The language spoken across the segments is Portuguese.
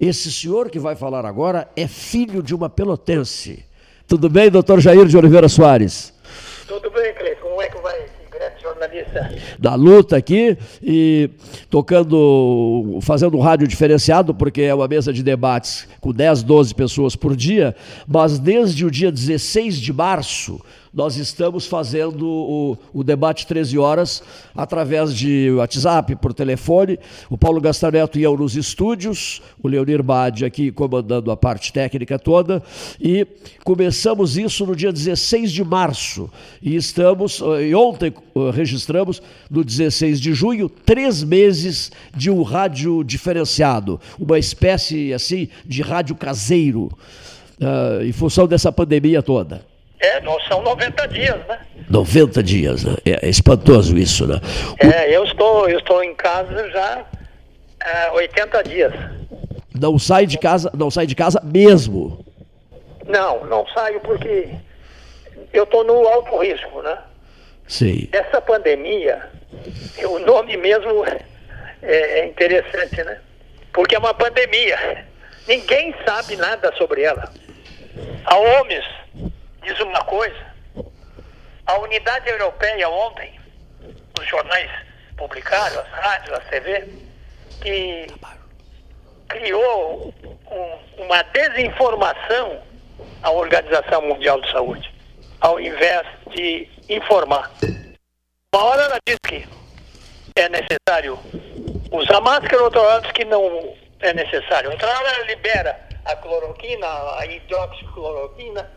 Esse senhor que vai falar agora é filho de uma pelotense. Tudo bem, doutor Jair de Oliveira Soares? Tudo bem, Cleiton. Como é que vai esse grande jornalista? Da luta aqui e tocando, fazendo um rádio diferenciado, porque é uma mesa de debates com 10, 12 pessoas por dia, mas desde o dia 16 de março nós estamos fazendo o, o, debate 13 horas através de WhatsApp, por telefone. O Paulo Gastaneto ia nos estúdios, o Leonir Bade aqui comandando a parte técnica toda. E começamos isso no dia 16 de março. E estamos, e ontem eh, registramos, no 16 de junho, três meses de um rádio diferenciado, uma espécie assim de rádio caseiro, uh, em função dessa pandemia toda. É, não são 90 dias, né? 90 dias, né? É, é espantoso isso, né? É, eu estou, eu estou em casa já há 80 dias. Não sai de casa, não sai de casa mesmo? Não, não saio porque eu estou no alto risco, né? Sim. Essa pandemia, o nome mesmo é, é interessante, né? Porque é uma pandemia. Ninguém sabe nada sobre ela. A OMS diz uma coisa. A unidade europeia ontem, os jornais publicaram, as rádios, a TV, que criou um, uma desinformação à Organização Mundial de Saúde, ao invés de informar. Uma hora ela diz que é necessário usar máscara, outra hora diz que não é necessário. Outra hora ela libera a cloroquina, a hidroxicloroquina,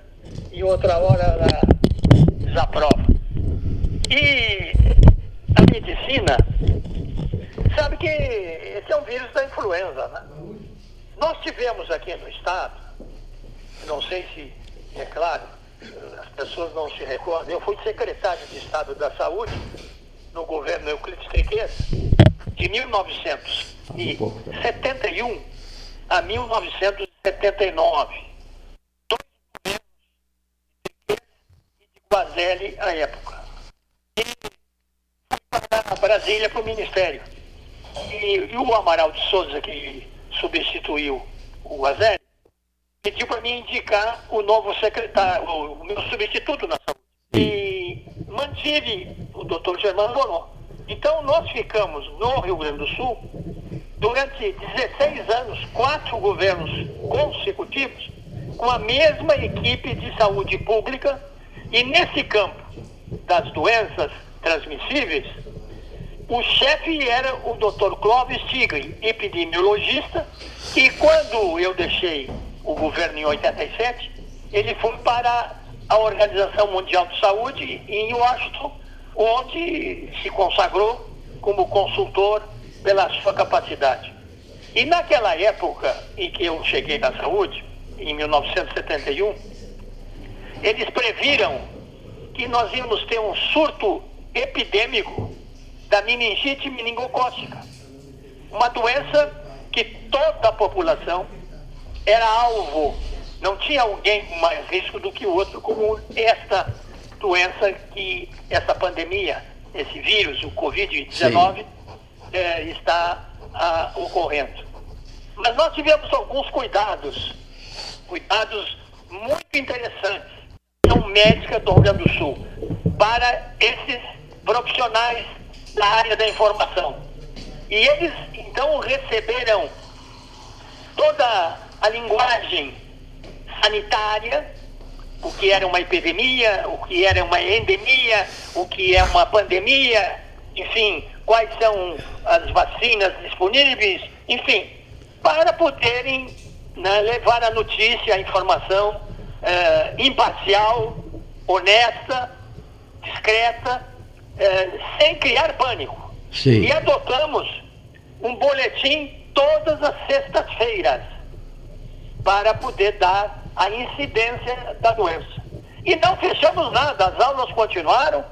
e outra hora ela desaprova. E a medicina sabe que esse é um vírus da influenza, né? Nós tivemos aqui no estado, não sei se é claro, as pessoas não se recordam, eu fui secretário de Estado da Saúde no governo Euclides Trequeira, de 1971 a 1979. Guazelli à época. E fui para Brasília para o Ministério. E, e, o Amaral de Souza, que substituiu o Guazelli, pediu para mim indicar o novo secretário, o, meu substituto na saúde. E mantive o doutor Germano Bonon. Então nós ficamos no Rio Grande do Sul durante 16 anos, quatro governos consecutivos, com a mesma equipe de saúde pública e nesse campo das doenças transmissíveis, o chefe era o Dr. Clóvis Tigre, epidemiologista, e quando eu deixei o governo em 87, ele foi para a Organização Mundial de Saúde em Washington, onde se consagrou como consultor pela sua capacidade. E naquela época em que eu cheguei na saúde, em 1971, eles previram que nós íamos ter um surto epidêmico da meningite meningocócica. Uma doença que toda a população era alvo. Não tinha alguém com mais risco do que o outro, como esta doença que essa pandemia, esse vírus, o Covid-19, é, está ah, ocorrendo. Mas nós tivemos alguns cuidados, cuidados muito interessantes Médica do Rio Grande do Sul para esses profissionais da área da informação. E eles então receberam toda a linguagem sanitária, o que era uma epidemia, o que era uma endemia, o que é uma pandemia, enfim, quais são as vacinas disponíveis, enfim, para poderem né, levar a notícia, a informação é, imparcial, honesta, discreta, é, sem criar pânico. Sim. E adotamos um boletim todas as sextas-feiras para poder dar a incidência da doença. E não fechamos nada, as aulas continuaram,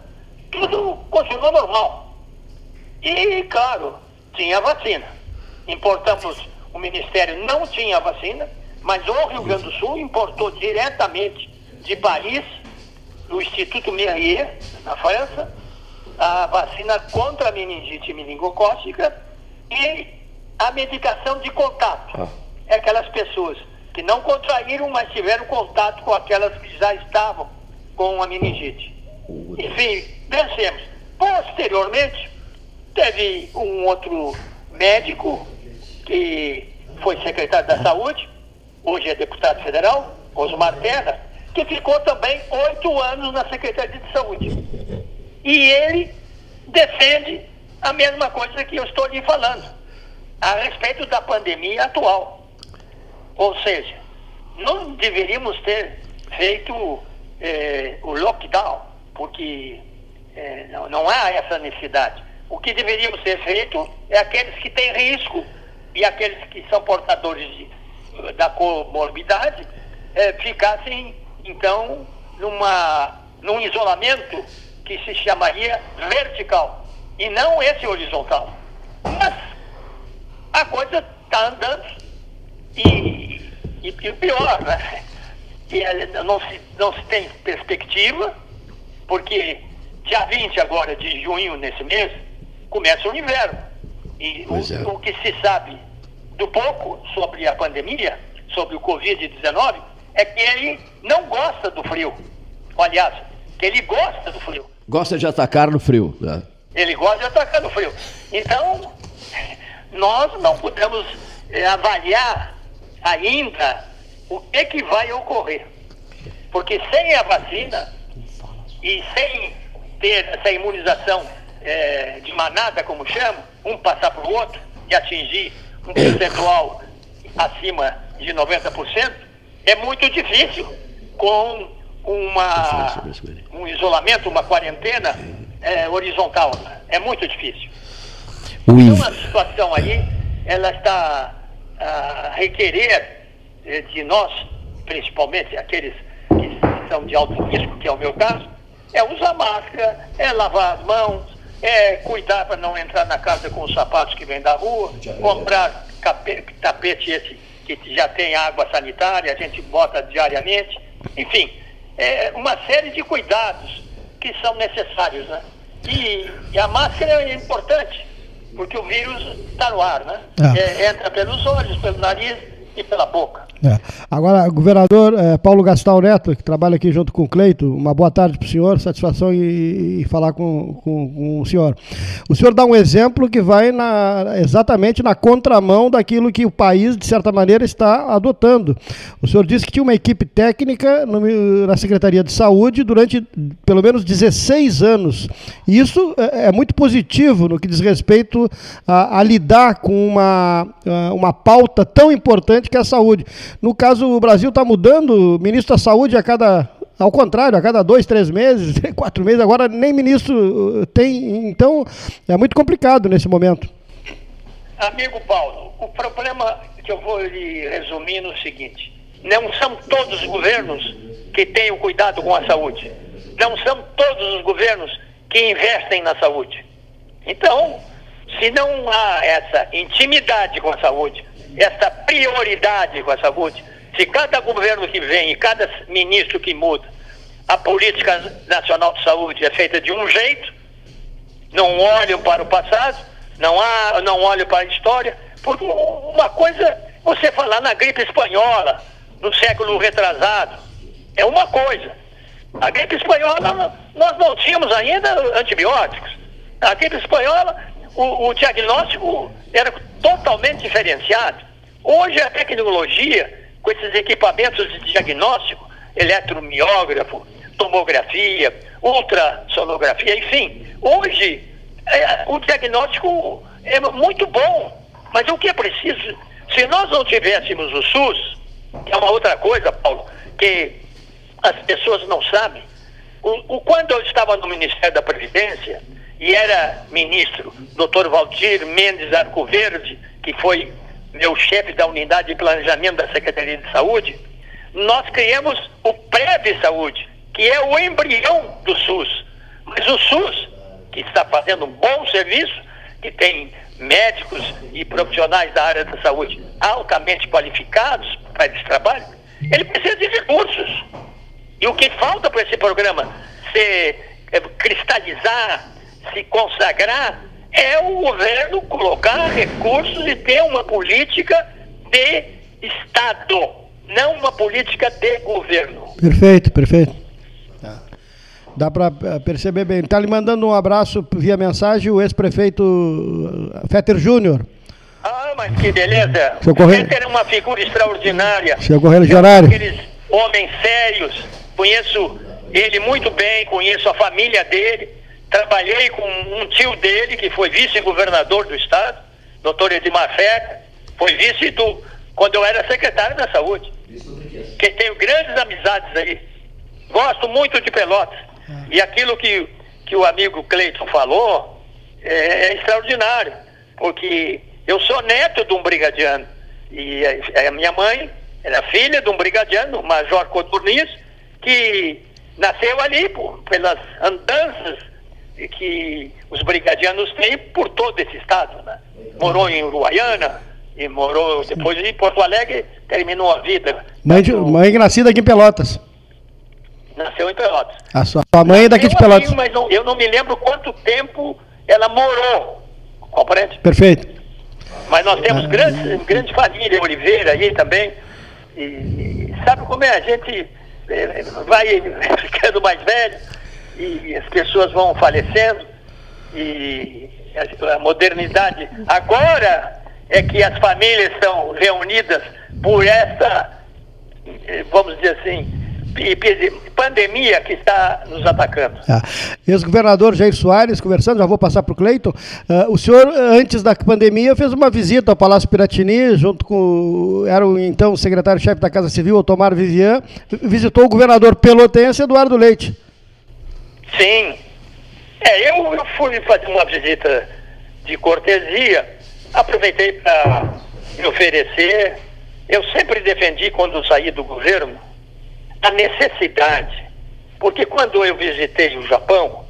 tudo continuou normal. E, claro, tinha vacina. Importamos, o Ministério não tinha vacina, mas o Rio Grande do Sul importou diretamente de Paris, do Instituto Merrier, na França, a vacina contra a meningite meningocócica e a medicação de contato. Ah. aquelas pessoas que não contraíram, mas tiveram contato com aquelas que já estavam com a meningite. Enfim, vencemos. Posteriormente, teve um outro médico que foi secretário da Saúde, hoje é deputado federal, Osmar Terra, que ficou também oito anos na Secretaria de Saúde. E ele defende a mesma coisa que eu estou lhe falando, a respeito da pandemia atual. Ou seja, não deveríamos ter feito eh, o lockdown, porque eh, não, não há essa necessidade. O que deveríamos ter feito é aqueles que têm risco e aqueles que são portadores de, da comorbidade eh, ficassem, então, numa, num isolamento que se chamaria vertical e não esse horizontal. Mas a coisa está andando e, e, e pior, né? E não se, não se tem perspectiva, porque dia 20 agora de junho, nesse mês, começa o inverno. E o, é. o que se sabe do pouco sobre a pandemia, sobre o Covid-19, é que ele não gosta do frio. Aliás, que ele gosta do frio. Gosta de atacar no frio. Né? Ele gosta de atacar no frio. Então, nós não podemos é, avaliar ainda o que, que vai ocorrer. Porque sem a vacina e sem ter essa imunização é, de manada, como chamo, um passar para o outro e atingir um percentual acima de 90%, é muito difícil com uma, um isolamento, uma quarentena é, horizontal. É muito difícil. Então a situação aí, ela está a requerer eh, de nós, principalmente aqueles que são de alto risco, que é o meu caso, é usar máscara, é lavar as mãos, é cuidar para não entrar na casa com os sapatos que vêm da rua, comprar tapete esse que já tem água sanitária, a gente bota diariamente, enfim, é uma série de cuidados que são necessários, né? E, e a máscara é importante, porque o vírus está no ar, né? É. É, entra pelos olhos, pelo nariz e pela boca. É. Agora, governador é, Paulo Gastal Neto, que trabalha aqui junto com o Cleito, uma boa tarde para o senhor, satisfação em, falar com, com, com, o senhor. O senhor dá um exemplo que vai na, exatamente na contramão daquilo que o país, de certa maneira, está adotando. O senhor disse que tinha uma equipe técnica no, na Secretaria de Saúde durante pelo menos 16 anos. E isso é, é muito positivo no que diz respeito a, a lidar com uma, uma pauta tão importante que é a saúde. No caso, o Brasil está mudando ministro da Saúde a cada. Ao contrário, a cada dois, três meses, quatro meses, agora nem ministro uh, tem. Então, é muito complicado nesse momento. Amigo Paulo, o problema que eu vou lhe resumir no seguinte: não são todos os governos que têm o cuidado com a saúde. Não são todos os governos que investem na saúde. Então, se não há essa intimidade com a saúde, essa prioridade com a saúde, se cada governo que vem e cada ministro que muda, a política nacional de saúde é feita de um jeito, não olham para o passado, não, há, não olham para a história, porque uma coisa, você falar na gripe espanhola, no século retrasado, é uma coisa. A gripe espanhola, nós não tínhamos ainda antibióticos. A gripe espanhola, o, o diagnóstico era totalmente diferenciado. Hoje a tecnologia, com esses equipamentos de diagnóstico, eletromiógrafo, tomografia, ultrassonografia, enfim, hoje é, o diagnóstico é muito bom. Mas o que é preciso? Se nós não tivéssemos o SUS, é uma outra coisa, Paulo, que as pessoas não sabem, o, o, quando eu estava no Ministério da Previdência e era ministro, doutor Valdir Mendes Arcoverde, que foi meu chefe da unidade de planejamento da Secretaria de Saúde, nós criamos o PREV Saúde, que é o embrião do SUS. Mas o SUS, que está fazendo um bom serviço, que tem médicos e profissionais da área da saúde altamente qualificados para esse trabalho, ele precisa de recursos. E o que falta para esse programa se é, cristalizar, se consagrar, é o governo colocar recursos e ter uma política de Estado, não uma política de governo. Perfeito, perfeito. Tá. Dá para eh, perceber bem. Está lhe mandando um abraço via mensagem o ex-prefeito eh, Fetter Júnior. Ah, mas que beleza. Seu Correio- Fetter é uma figura extraordinária. Seu Correio Legionário. Aqueles homens sérios. Conheço ele muito bem, conheço a família dele. Trabalhei com um tio dele, que foi vice-governador do estado, doutor Edmar Fetter. Foi vice do, quando eu era secretário da saúde. Que tenho grandes amizades aí. Gosto muito de Pelotas. E aquilo que, que o amigo Cleiton falou é, é extraordinário. Porque eu sou neto de um brigadiano. E a, a minha mãe era filha de um brigadiano, o Major Coturnis, que nasceu ali pelas andanças que os brigadianos têm por todo esse estado. Né? Morou em Uruguaiana e morou depois em Porto Alegre, terminou a vida. Mãe, de, mãe nascida aqui em Pelotas. Nasceu em Pelotas. A sua, sua mãe é daqui de Pelotas. aqui, mas não- eu não me lembro quanto tempo ela morou. Compreende? Perfeito. Mas nós temos Ah. grandes, grande família Oliveira aí também. E, e sabe como é? A gente eh, vai ficando mais velho e as pessoas vão falecendo e a, modernidade. Agora é que as famílias estão reunidas por essa, eh, vamos dizer assim, pandemia que está nos atacando. Tá. Ex-governador Jair Soares, conversando, já vou passar para o Cleiton. Ah, o senhor, antes da pandemia, fez uma visita ao Palácio Piratini, junto com era o então secretário-chefe da Casa Civil, Otomar Vivian, visitou o governador pelotense Eduardo Leite. Sim. É, eu, eu fui fazer uma visita de cortesia, aproveitei para me oferecer. Eu sempre defendi, quando saí do governo, a necessidade. Porque quando eu visitei o Japão,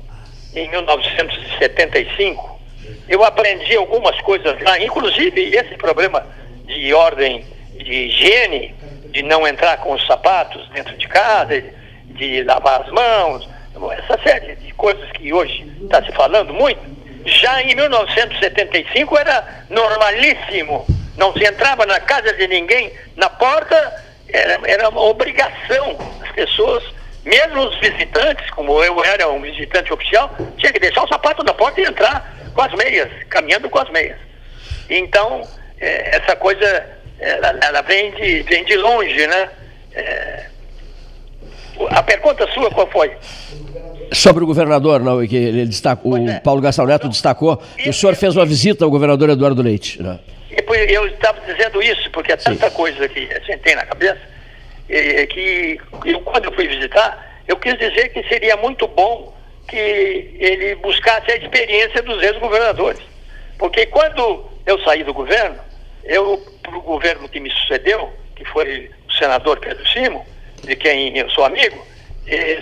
em 1975, eu aprendi algumas coisas lá, inclusive esse problema de ordem de higiene, de não entrar com os sapatos dentro de casa, de, de lavar as mãos, essa série de coisas que hoje está se falando muito. Já em 1975 era normalíssimo, não se entrava na casa de ninguém, na porta era, era uma obrigação, as pessoas mesmo os visitantes, como eu era um visitante oficial, tinha que deixar o sapato na porta e entrar com as meias, caminhando com as meias. Então, eh, essa coisa, ela, ela vem, de, vem de longe, né? Eh, a pergunta sua qual foi? Sobre o governador, não, que ele destacou, Pois o é. Paulo Gastão Neto destacou que o senhor fez uma visita ao governador Eduardo Leite. Né? Eu estava dizendo isso, porque é tanta coisa que a gente tem na cabeça, eh, que eu, quando eu fui visitar, eu quis dizer que seria muito bom que ele buscasse a experiência dos ex-governadores. Porque quando eu saí do governo, eu, para o governo que me sucedeu, que foi o senador Pedro Simo, de quem eu sou amigo,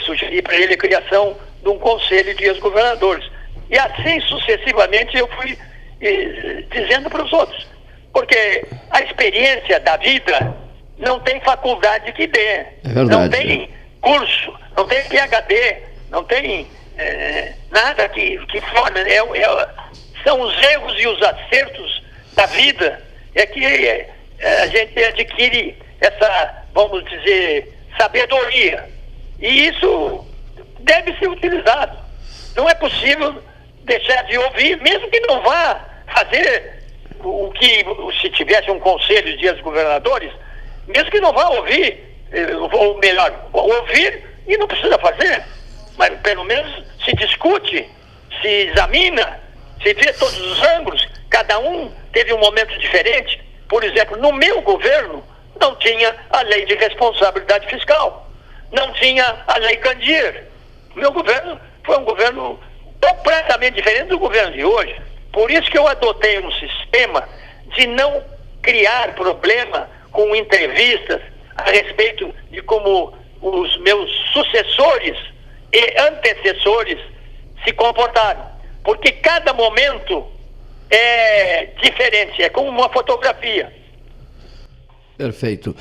sugeri para ele a criação de um conselho de ex-governadores. E assim sucessivamente eu fui eh, dizendo para os outros. Porque a experiência da vida não tem faculdade que dê. verdade, não é. tem curso, não tem PhD, não tem eh, nada que, que forme. É, é- são os erros e os acertos da vida é que eh, a gente adquire essa, vamos dizer, sabedoria. E isso deve ser utilizado. Não é possível deixar de ouvir, mesmo que não vá fazer o que, se tivesse um conselho de ex-governadores, mesmo que não vá ouvir, eh, ou melhor, ouvir e não precisa fazer, mas pelo menos se discute, se examina, se vê todos os ângulos, cada um teve um momento diferente. Por exemplo, no meu governo não tinha a lei de responsabilidade fiscal, não tinha a lei Candir. Meu governo foi um governo completamente diferente do governo de hoje. Por isso que eu adotei um sistema de não criar problema com entrevistas a respeito de como os meus sucessores e antecessores se comportaram. Porque cada momento é diferente, é como uma fotografia. Perfeito.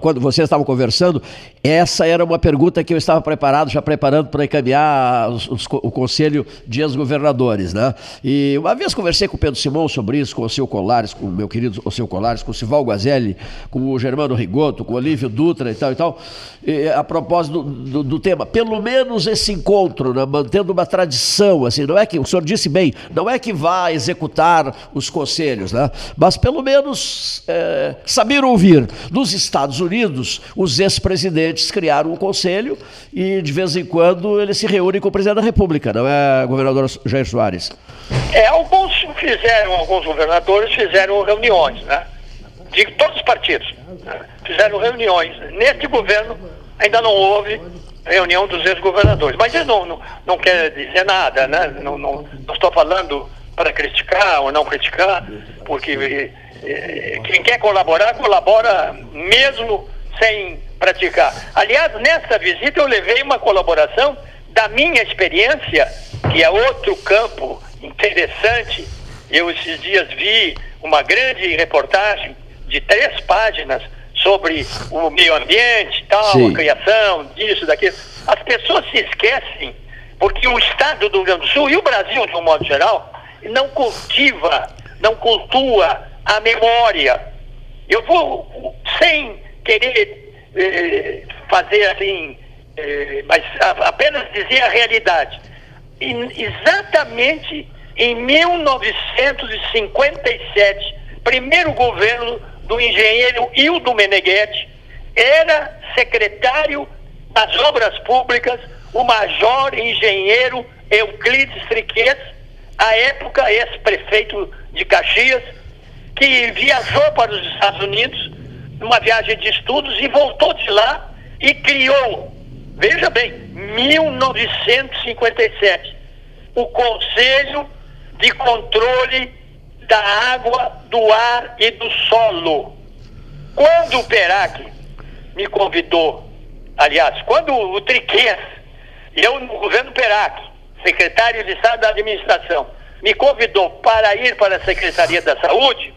Quando vocês estavam conversando, essa era uma pergunta que eu estava preparado, já preparando para encaminhar os, os, o Conselho de Ex-Governadores. Né? E uma vez conversei com o Pedro Simão sobre isso, com o seu Colares, com o meu querido o seu Colares, com o Sival Guazelli, com o Germano Rigoto, com o Olívio Dutra e tal e tal, e, a propósito do, do, do, tema. Pelo menos esse encontro, né, mantendo uma tradição, assim, não é que, o senhor disse bem, não é que vá executar os conselhos, né? mas pelo menos. É, saber ouvir. Nos Estados Unidos, os ex-presidentes criaram um conselho e, de vez em quando, eles se reúnem com o presidente da República, não é, governador Jair Soares? É, alguns fizeram, alguns governadores fizeram reuniões, né? De todos os partidos. Né? Fizeram reuniões. Neste governo ainda não houve reunião dos ex-governadores. Mas isso não, não, não quer dizer nada, né? Não, não, não estou falando para criticar ou não criticar, porque quem quer colaborar, colabora mesmo sem praticar. Aliás, nessa visita eu levei uma colaboração da minha experiência, que é outro campo interessante. Eu esses dias vi uma grande reportagem de três páginas sobre o meio ambiente, tal, Sim. a criação, disso, daquilo. As pessoas se esquecem, porque o Estado do Rio Grande do Sul e o Brasil, de um modo geral, não cultiva, não cultua a memória. Eu vou, sem querer eh, fazer assim, eh, mas apenas dizer a realidade. E, exatamente em 1957, primeiro governo do engenheiro Hildo Meneghetti, era secretário das obras públicas o major engenheiro Euclides Triquet, à época ex-prefeito de Caxias, que viajou para os Estados Unidos numa viagem de estudos e voltou de lá e criou, veja bem, 1957, o Conselho de Controle da Água, do Ar e do Solo. Quando o PERAC me convidou, aliás, quando o Triquês, eu no governo PERAC, secretário de Estado da Administração, me convidou para ir para a Secretaria da Saúde,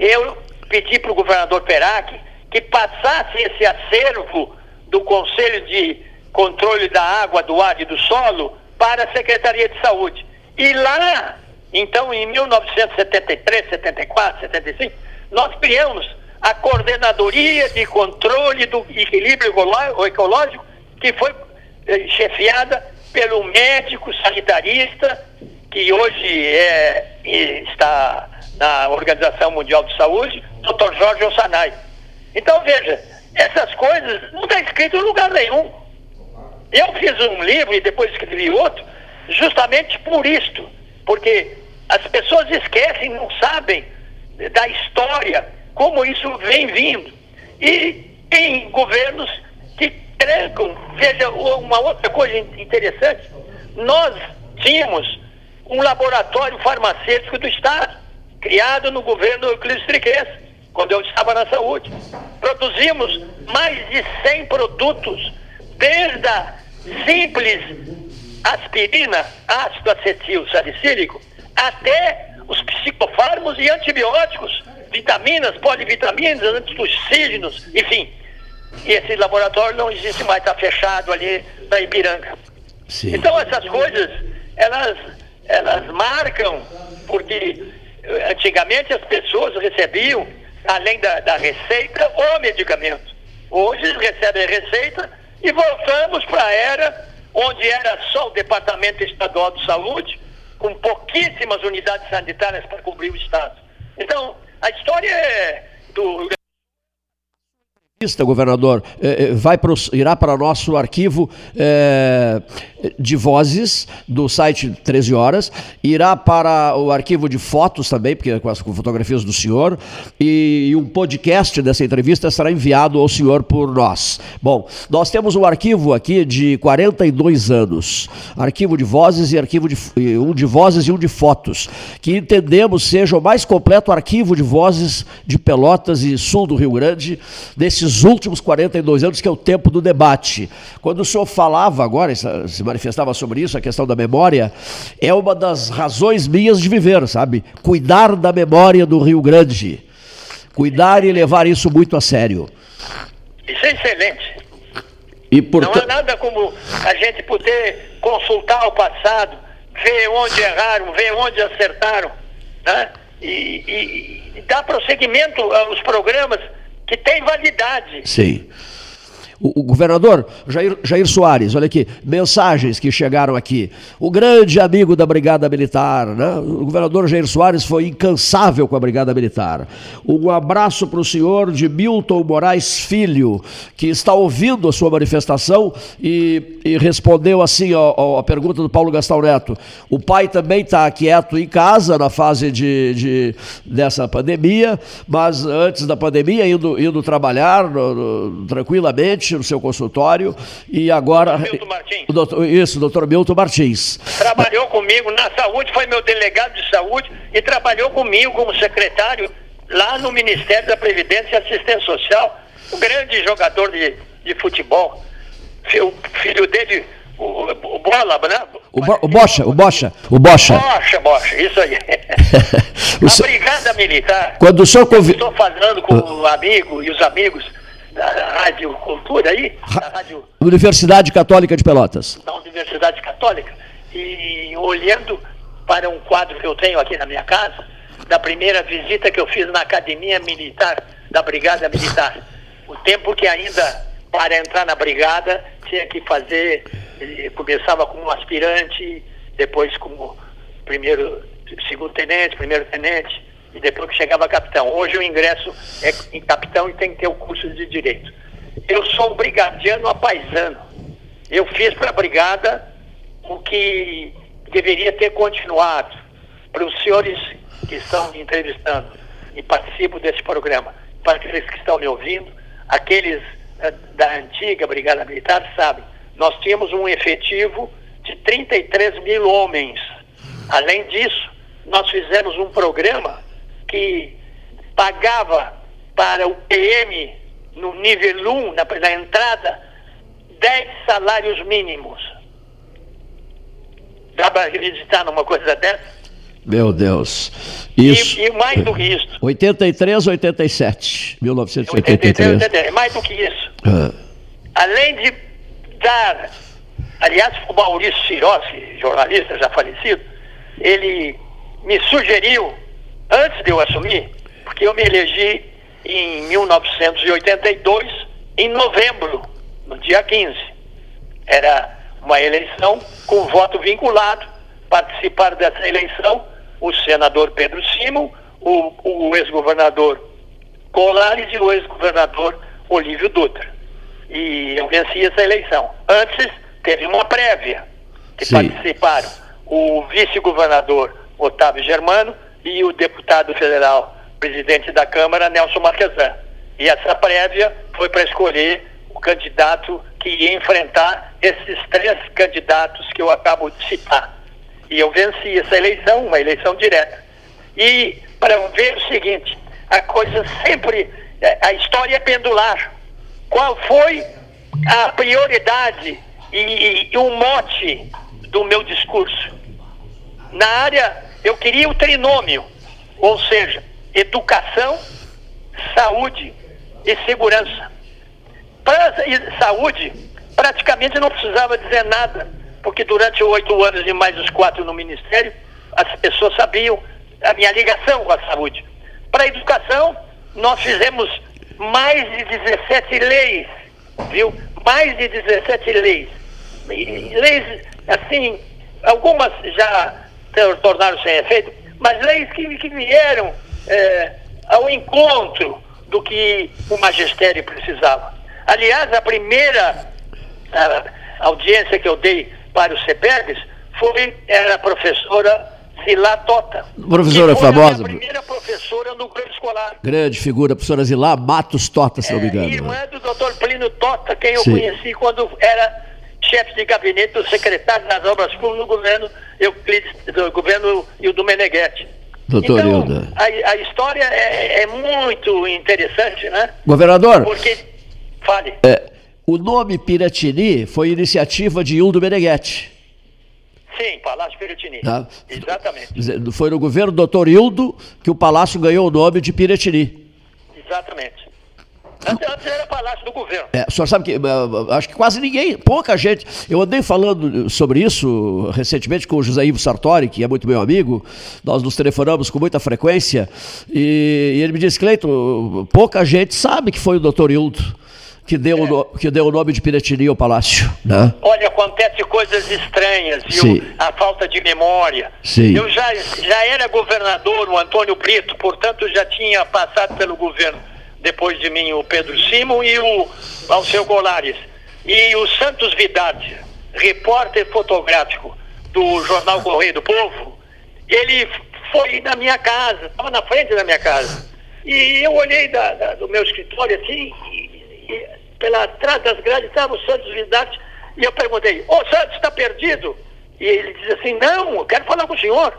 eu pedi para o governador Perac que passasse esse acervo do Conselho de Controle da Água, do Ar e do Solo para a Secretaria de Saúde. E lá, então, em 1973, 74, 75, nós criamos a Coordenadoria de Controle do Equilíbrio Ecológico, que foi eh, chefiada pelo médico sanitarista, que hoje é, está na Organização Mundial de Saúde, Dr. Jorge Ossanai. Então, veja, essas coisas não está escrito em lugar nenhum. Eu fiz um livro e depois escrevi outro, justamente por isto, porque as pessoas esquecem, não sabem da história, como isso vem vindo. E tem governos que trancam. Veja, uma outra coisa interessante, nós tínhamos um laboratório farmacêutico do Estado criado no governo Euclides Triquez, quando eu estava na saúde. Produzimos mais de 100 produtos, desde a simples aspirina, ácido acetil salicílico, até os psicofármacos e antibióticos, vitaminas, polivitaminas, antitussígenos, enfim. E esse laboratório não existe mais, está fechado ali na Ibiranga. Sim. Então essas coisas, elas, elas marcam, porque Antigamente as pessoas recebiam, além da, da receita, o medicamento. Hoje recebem a receita e voltamos para a era onde era só o Departamento Estadual de Saúde, com pouquíssimas unidades sanitárias para cobrir o Estado. Então, a história é do governador, eh, eh, vai pro, irá para o nosso arquivo é, de vozes do site 13 horas, irá para o arquivo de fotos também, porque com as fotografias do senhor, e, e, um podcast dessa entrevista será enviado ao senhor por nós. Bom, nós temos um arquivo aqui de 42 anos, arquivo de vozes e arquivo de um de vozes e um de fotos, que entendemos seja o mais completo arquivo de vozes de Pelotas e sul do Rio Grande desses últimos 42 anos, que é o tempo do debate. Quando o senhor falava agora, se manifestava sobre isso, a questão da memória, é uma das razões minhas de viver, sabe? Cuidar da memória do Rio Grande cuidar e levar isso muito a sério. Isso é excelente. E Não há nada como a gente poder consultar o passado, ver onde erraram, ver onde acertaram, né? e, e, e dar prosseguimento aos programas que têm validade. Sim. O, o, governador Jair, Jair Soares, olha aqui, mensagens que chegaram aqui. O grande amigo da Brigada Militar, né? o governador Jair Soares foi incansável com a Brigada Militar. Um abraço para o senhor de Milton Moraes Filho, que está ouvindo a sua manifestação e, e respondeu assim a pergunta do Paulo Gastão Neto. O pai também está quieto em casa na fase de, de, dessa pandemia, mas antes da pandemia, indo, indo trabalhar no, no, tranquilamente no seu consultório e agora. Milton Martins. O doutor, isso, doutor Milton Martins. Trabalhou comigo na saúde, foi meu delegado de saúde e trabalhou comigo como secretário lá no Ministério da Previdência e Assistência Social. Um grande jogador de, de futebol. O filho dele, o, o Bola, né? O, bo, o Bocha, o Bocha, o Bocha. Bocha, Bocha, isso aí. a Brigada Militar. Quando o senhor convi... Estou falando com o amigo e os amigos da Rádio Cultura aí, da Rádio... Universidade Católica de Pelotas. Da Universidade Católica. E olhando para um quadro que eu tenho aqui na minha casa, da primeira visita que eu fiz na Academia Militar, da Brigada Militar. O tempo que ainda, para entrar na brigada, tinha que fazer, começava como aspirante, depois como primeiro, segundo tenente, primeiro tenente, e depois que chegava capitão. Hoje o ingresso é em capitão e tem que ter o curso de direito. Eu sou brigadiano apaisano. Eu fiz para a brigada o que deveria ter continuado. Para os senhores que estão me entrevistando e participam desse programa, para aqueles que estão me ouvindo, aqueles eh, da antiga Brigada Militar sabem, nós tínhamos um efetivo de 33 mil homens. Além disso, nós fizemos um programa que pagava para o PM no nível 1, na, na entrada, 10 salários mínimos. Dá para acreditar numa coisa dessa? Meu Deus. Isso. E, e, mais do que isso. 83, 87. 1983. 83, mais do que isso. Ah. Além de dar. Aliás, o Maurício Cirossi, jornalista já falecido, ele me sugeriu antes de eu assumir, porque eu me elegi em 1982, em novembro, no dia 15. Era uma eleição com voto vinculado. Participaram dessa eleição o senador Pedro Simon, o, o ex-governador Colares e o ex-governador Olívio Dutra. E eu venci essa eleição. Antes, teve uma prévia que Sim. participaram o vice-governador Otávio Germano e o deputado federal, presidente da Câmara, Nelson Marquesan. E essa prévia foi para escolher o candidato que ia enfrentar esses três candidatos que eu acabo de citar. E eu venci essa eleição, uma eleição direta. E para ver o seguinte, a coisa sempre, é, a história é pendular. Qual foi a prioridade e, e o mote do meu discurso? Na área eu queria o trinômio, ou seja, educação, saúde e segurança. Para saúde, praticamente não precisava dizer nada, porque durante oito anos e mais os quatro no Ministério, as pessoas sabiam a minha ligação com a saúde. Para a educação, nós fizemos mais de 17 leis, viu? Mais de 17 leis. Leis, assim, algumas já tornaram sem efeito, mas leis que, que vieram é, ao encontro do que o magistério precisava. Aliás, a primeira a, audiência que eu dei para os CEPERGs foi, era a professora Zilá Tota. Professora famosa. A primeira professora no grupo escolar. Grande figura, professora Zilá Matos Tota, se não me engano. É, irmã do doutor Plínio Tota, quem eu Sim. conheci quando era chefe de gabinete do secretário das obras públicas no governo Euclides, do governo Hildo Meneghetti. Doutor então, Hilda. A, a história é, é, muito interessante, né? Governador. Porque, fale. É, o nome Piratini foi iniciativa de Hildo Meneghetti. Sim, Palácio Piratini. Tá? Exatamente. Foi no governo do doutor Hildo que o palácio ganhou o nome de Piratini. Exatamente. Antes, antes era Palácio do Governo. É, o senhor sabe que uh, acho que quase ninguém, pouca gente. Eu andei falando sobre isso recentemente com o José Ivo Sartori, que é muito meu amigo. Nós nos telefonamos com muita frequência. E, e ele me disse, Cleito, pouca gente sabe que foi o doutor Hildo que deu, é. o, que deu o nome de Piratini ao palácio. Né? Olha, acontece coisas estranhas, viu? A falta de memória. Sim. Eu já, já era governador, o Antônio Brito, portanto já tinha passado pelo governo depois de mim o Pedro Simon e o Alceu Golares. E o Santos Vidarte, repórter fotográfico do jornal Correio do Povo, ele foi na minha casa, estava na frente da minha casa. E eu olhei da, da, do meu escritório assim, e, e, pela trás das grades estava o Santos Vidarte, e eu perguntei, ô Santos, está perdido? E ele disse assim, não, eu quero falar com o senhor.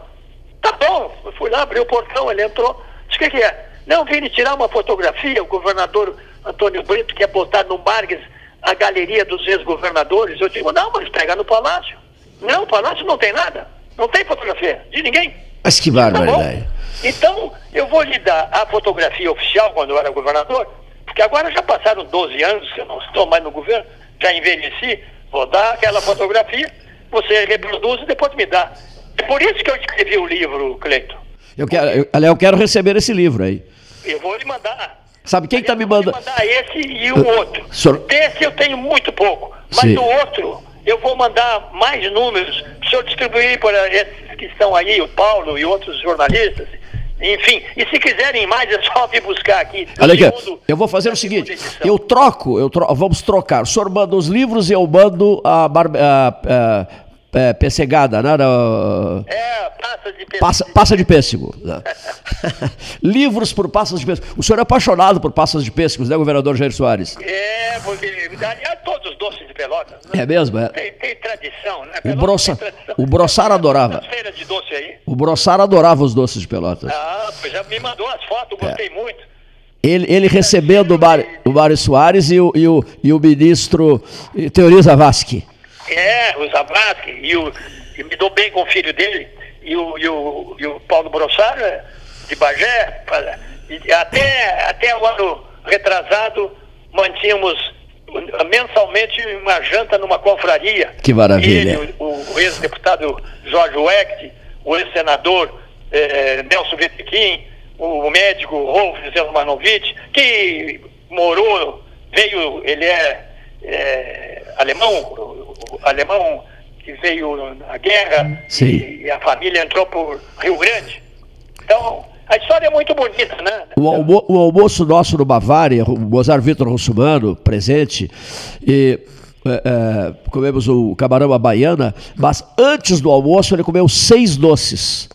Tá bom, eu fui lá, abri o portão, ele entrou, disse, o que, que é? Não, vim tirar uma fotografia, o governador Antônio Brito quer botar no Marques a galeria dos ex-governadores. Eu digo, não, mas pega no palácio. Não, o palácio não tem nada. Não tem fotografia de ninguém. Mas que barbaridade. Tá então, eu vou lhe dar a fotografia oficial quando eu era governador, porque agora já passaram 12 anos que eu não estou mais no governo, já envelheci, vou dar aquela fotografia, você reproduz e depois me dá. É por isso que eu escrevi o livro, Cleiton. Eu quero, eu, eu quero receber esse livro aí. Eu vou lhe mandar. Sabe quem está me mandando? Eu vou mandar esse e o outro. Senhor... Desse eu tenho muito pouco, mas Sim. o outro eu vou mandar mais números o senhor distribuir para esses que estão aí, o Paulo e outros jornalistas. Enfim, e se quiserem mais, é só vir buscar aqui. Olha aqui, eu vou fazer o seguinte: eu troco, eu tro vamos trocar. O senhor manda os livros e eu mando a, a, a, é, pessegada, né? É, passa de pêssego. Passa, passa de pêssego. Né? Livros por passas de pêssego. O senhor é apaixonado por passas de pêssego, né, governador Jair Soares? É, porque aliás, todos os doces de Pelotas. Né? É mesmo? É. Tem, tem tradição, né? o, brossa, o Brossar adorava. de doce aí. O Brossar adorava os doces de Pelotas. Ah, pois já me mandou as fotos, gostei é. muito. Ele, ele recebendo o, Mário Soares e o, e o, e o ministro Teori Zavascki. É, o e, o, e me dou bem com o filho dele, e o, e o, e o Paulo Brossaro, de Bagé, até, até o ano retrasado, mantínhamos mensalmente uma janta numa confraria. Que maravilha. Ele, o, o ex-deputado Jorge Wecht, o ex-senador eh, Nelson Vetequim, o médico Rolf Zelmanovic, que morou, veio, ele é, é alemão, alemão que veio na guerra e, e, a família entrou por Rio Grande. Então, a história é muito bonita, né? O, almo o almoço nosso no Bavária, o Mozart Vitor Russumano, presente, e é, é, comemos o camarão à baiana, mas antes do almoço ele comeu seis doces.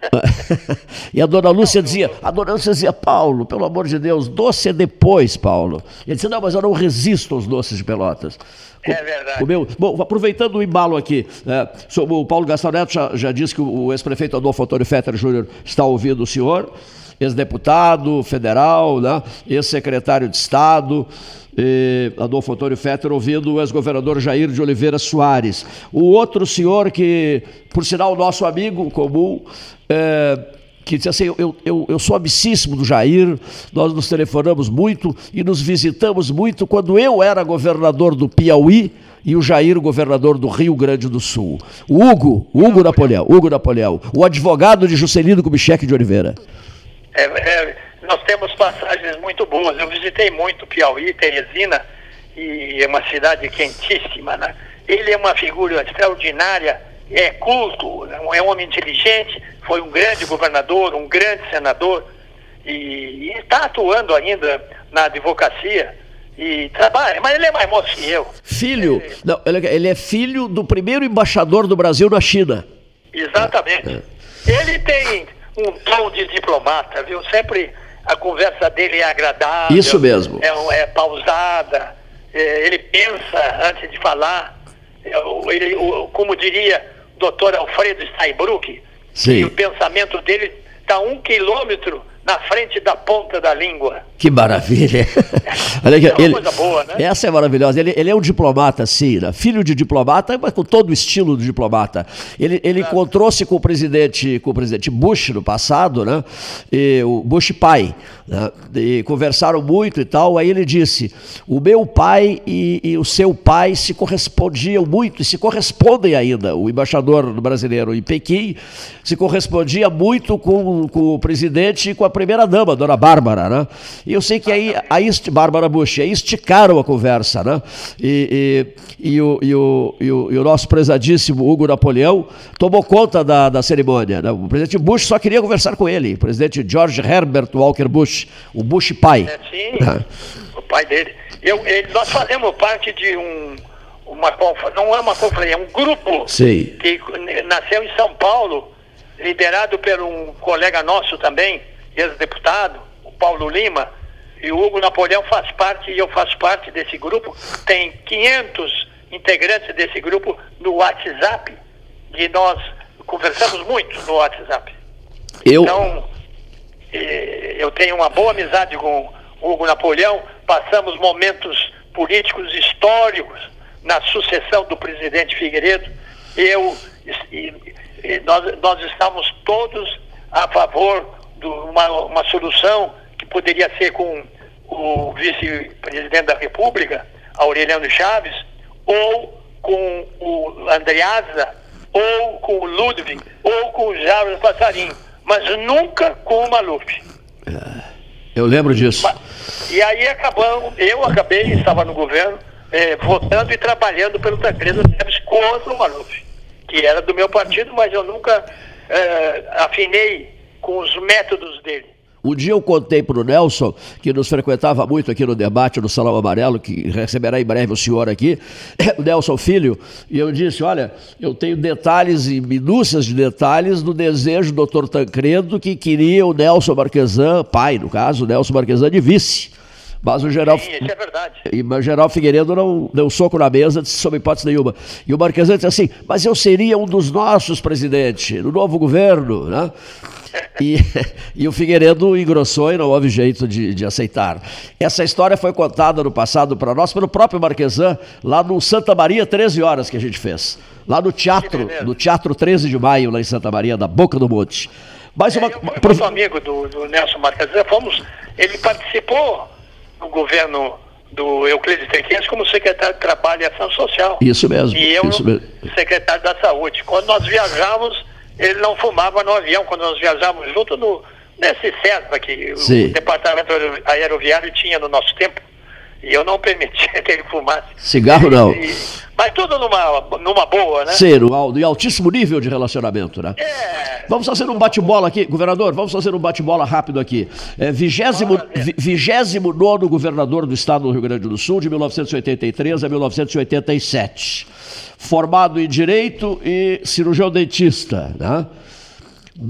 e a dona Lúcia dizia, a dona Lúcia dizia, Paulo, pelo amor de Deus, doce é depois, Paulo. Ele disse, não, mas eu não resisto aos doces de Pelotas. É verdade. Comeu. Bom, aproveitando o embalo aqui, é, o Paulo Gastão Neto já, já disse que o ex-prefeito Adolfo Antônio Fetter Júnior está ouvindo o senhor, ex-deputado federal, né, ex-secretário de Estado, e Adolfo Antônio Fetter ouvindo o ex-governador Jair de Oliveira Soares. O outro senhor que, por sinal, nosso amigo comum, é, que disse assim: eu, eu, eu sou amicíssimo do Jair, nós nos telefonamos muito e nos visitamos muito quando eu era governador do Piauí e o Jair, governador do Rio Grande do Sul. O Hugo, Hugo Napoleão, Hugo Napoleão, o advogado de Juscelino Kubitschek de Oliveira. É, é, nós temos passagens muito boas. Eu visitei muito Piauí, Teresina, e é uma cidade quentíssima, né? Ele é uma figura extraordinária é culto, é um homem inteligente, foi um grande governador, um grande senador e, está atuando ainda na advocacia e trabalha, mas ele é mais moço que eu. Filho, ele, não, ele é filho do primeiro embaixador do Brasil na China. Exatamente. É. Ele tem um tom de diplomata, viu? Sempre a conversa dele é agradável. Isso mesmo. É, é pausada, é, ele pensa antes de falar. É, ele, como diria doutor Alfredo Steinbrück, Sim. o pensamento dele está um quilômetro na frente da ponta da língua. Que maravilha. Olha aqui, é uma ele, coisa boa, né? Essa é maravilhosa. Ele, ele é um diplomata, sim, né? filho de diplomata, mas com todo o estilo do diplomata. Ele, ele encontrou-se com o presidente, com o presidente Bush no passado, né? E, o Bush pai, né? E conversaram muito e tal. Aí ele disse: o meu pai e, e o seu pai se correspondiam muito e se correspondem ainda. O embaixador brasileiro em Pequim se correspondia muito com, com o presidente e com a primeira dama, a dona Bárbara, né? E eu sei que aí, aí Bárbara Bush, aí esticaram a conversa, né? E, e, e, o, e, o, e, o, e o nosso prezadíssimo Hugo Napoleão tomou conta da, da cerimônia. Né? O presidente Bush só queria conversar com ele, o presidente George Herbert Walker Bush, o Bush pai. É, sim, o pai dele. Eu, ele, nós fazemos parte de um, uma não é uma conferência, é um grupo Sim. que nasceu em São Paulo, liderado por um colega nosso também, ex-deputado, o Paulo Lima, e o Hugo Napoleão faz parte, e eu faço parte desse grupo. Tem 500 integrantes desse grupo no WhatsApp, e nós conversamos muito no WhatsApp. Eu... Então, eh, eu tenho uma boa amizade com o Hugo Napoleão, passamos momentos políticos históricos na sucessão do presidente Figueiredo. Eu, e, e nós, nós estamos todos a favor de uma, uma solução que poderia ser com o vice-presidente da República, Aureliano Chaves, ou com o Andreasa, ou com o Ludwig, ou com o Jairo Passarinho, mas nunca com o Maluf. É, eu lembro disso. E aí acabamos, eu acabei, estava no governo, é, votando e trabalhando pelo Tancredo Neves contra o Maluf, que era do meu partido, mas eu nunca é, afinei com os métodos dele. Um dia eu contei para o Nelson, que nos frequentava muito aqui no debate no Salão Amarelo, que receberá em breve o senhor aqui, o Nelson Filho, e eu disse: Olha, eu tenho detalhes e minúcias de detalhes do desejo do doutor Tancredo que queria o Nelson Marquesan, pai, no caso, o Nelson Marquesan de vice. Mas o geral, Sim, isso é verdade. E o geral Figueiredo não deu soco na mesa, disse, sob hipótese nenhuma. E o Marquesan disse assim: Mas eu seria um dos nossos presidentes, no novo governo, né? E, e, o Figueiredo engrossou e não houve jeito de, de aceitar. Essa história foi contada no passado para nós pelo próprio Marquesan, lá no Santa Maria, 13 horas que a gente fez. Lá no teatro, no Teatro 13 de Maio, lá em Santa Maria, da Boca do Monte. Mais uma, é, eu fui muito amigo do, do Nelson Marquesan, fomos, ele participou no governo do Euclides Tequense como secretário de Trabalho e Ação Social. Isso mesmo. E eu, mesmo. secretário da Saúde. Quando nós viajávamos, ele não fumava no avião quando nós viajávamos junto no, nesse CESA que Sim. o departamento aeroviário tinha no nosso tempo. E eu não permitia que ele fumasse. Cigarro não. E, mas tudo numa, numa boa, né? Ser, e altíssimo nível de relacionamento, né? É. Vamos fazer um bate-bola aqui, governador, vamos fazer um bate-bola rápido aqui. É, vigésimo, vigésimo nono governador do estado do Rio Grande do Sul, de 1983 a 1987 formado em direito e cirurgião dentista. Né?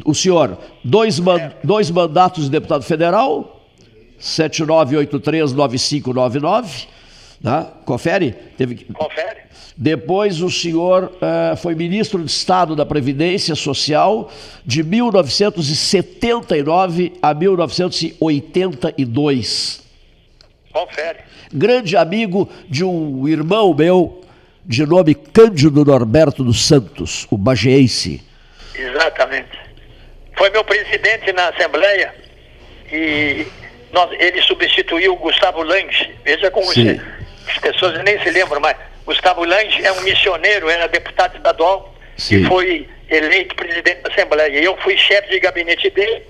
O senhor, dois, man, dois mandatos de deputado federal, 79839599, né? confere? Teve... Confere. Depois o senhor uh, foi ministro de Estado da Previdência Social de 1979 a 1982. Confere. Grande amigo de um irmão meu, de nome Cândido Norberto dos Santos, o bageense. Exatamente. Foi meu presidente na Assembleia e nós, ele substituiu o Gustavo Lange. Veja como você, as pessoas nem se lembram, mas Gustavo Lange é um missioneiro, era deputado estadual Sim. e foi eleito presidente da Assembleia. E eu fui chefe de gabinete dele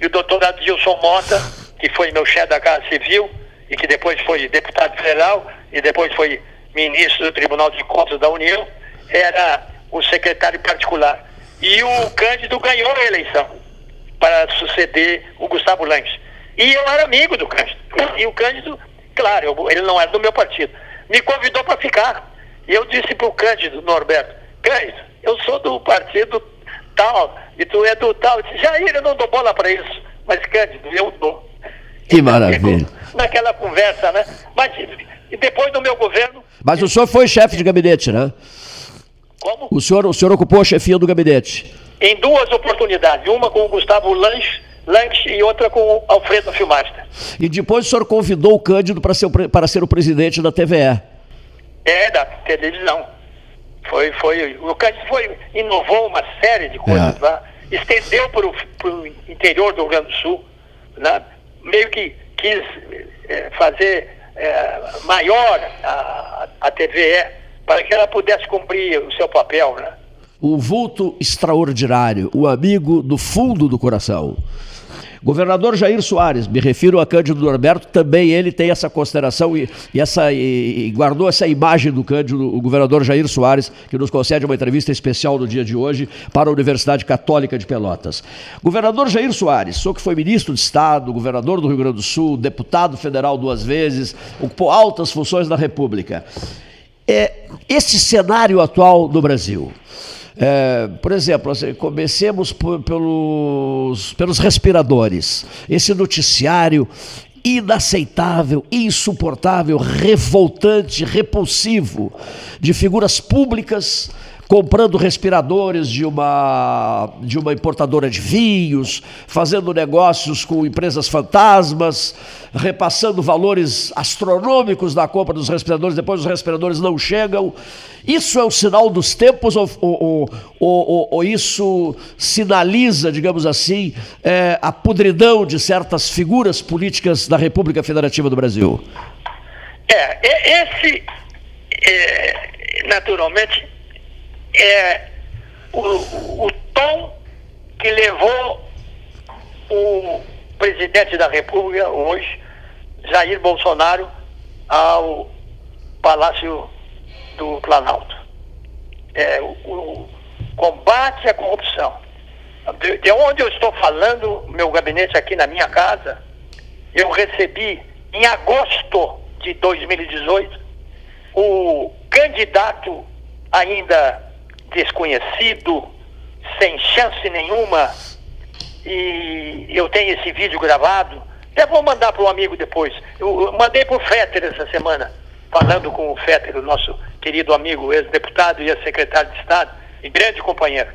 e o doutor Adilson Mota, que foi meu chefe da Casa Civil e que depois foi deputado federal e depois foi ministro do Tribunal de Contas da União, era o secretário particular. E o Cândido ganhou a eleição para suceder o Gustavo Lange. E eu era amigo do Cândido. E o Cândido, claro, eu, ele não era do meu partido, me convidou para ficar. E eu disse para o Cândido, Norberto, Cândido, eu sou do partido tal, e tu é do tal. Eu disse, Jair, eu não dou bola para isso. Mas, Cândido, eu dou. Que maravilha. Naquela conversa, né? Mas e depois do meu governo. Mas o senhor foi chefe de gabinete, né? Como? O senhor, o senhor ocupou a chefia do gabinete. Em duas oportunidades. Uma com o Gustavo Lange, lanche e outra com o Alfredo Filmaster. E depois o senhor convidou o Cândido para ser, o, para ser o presidente da TVE. É, da televisão. Foi, foi, o Cândido foi, inovou uma série de coisas é. lá, estendeu para o interior do Rio Grande do Sul, né? meio que quis é, fazer é, maior a, a TVE para que ela pudesse cumprir o seu papel. Né? O vulto extraordinário, o amigo do fundo do coração. Governador Jair Soares, me refiro a Cândido Norberto, também ele tem essa consideração e, e essa, e, e guardou essa imagem do Cândido, o governador Jair Soares, que nos concede uma entrevista especial no dia de hoje para a Universidade Católica de Pelotas. Governador Jair Soares, sou que foi ministro de Estado, governador do Rio Grande do Sul, deputado federal duas vezes, ocupou altas funções na República. É, esse cenário atual do Brasil, é, por exemplo, assim, comecemos pelos, pelos respiradores. Esse noticiário inaceitável, insuportável, revoltante, repulsivo de figuras públicas comprando respiradores de uma, de uma importadora de vinhos, fazendo negócios com empresas fantasmas, repassando valores astronômicos na compra dos respiradores, depois os respiradores não chegam. Isso é o sinal dos tempos ou, ou, ou, ou isso sinaliza, digamos assim, é, a podridão de certas figuras políticas da República Federativa do Brasil? É, esse, é, naturalmente, é o, o tom que levou o presidente da República hoje, Jair Bolsonaro, ao Palácio do Planalto. É, o, o combate à corrupção. De, de, onde eu estou falando, meu gabinete aqui na minha casa, eu recebi em agosto de 2018 o candidato ainda desconhecido, sem chance nenhuma, e eu tenho esse vídeo gravado. Até vou mandar para um amigo depois. Eu mandei para o Fetter essa semana, falando com o Fetter, o nosso querido amigo, ex-deputado e ex-secretário de Estado, e grande companheiro.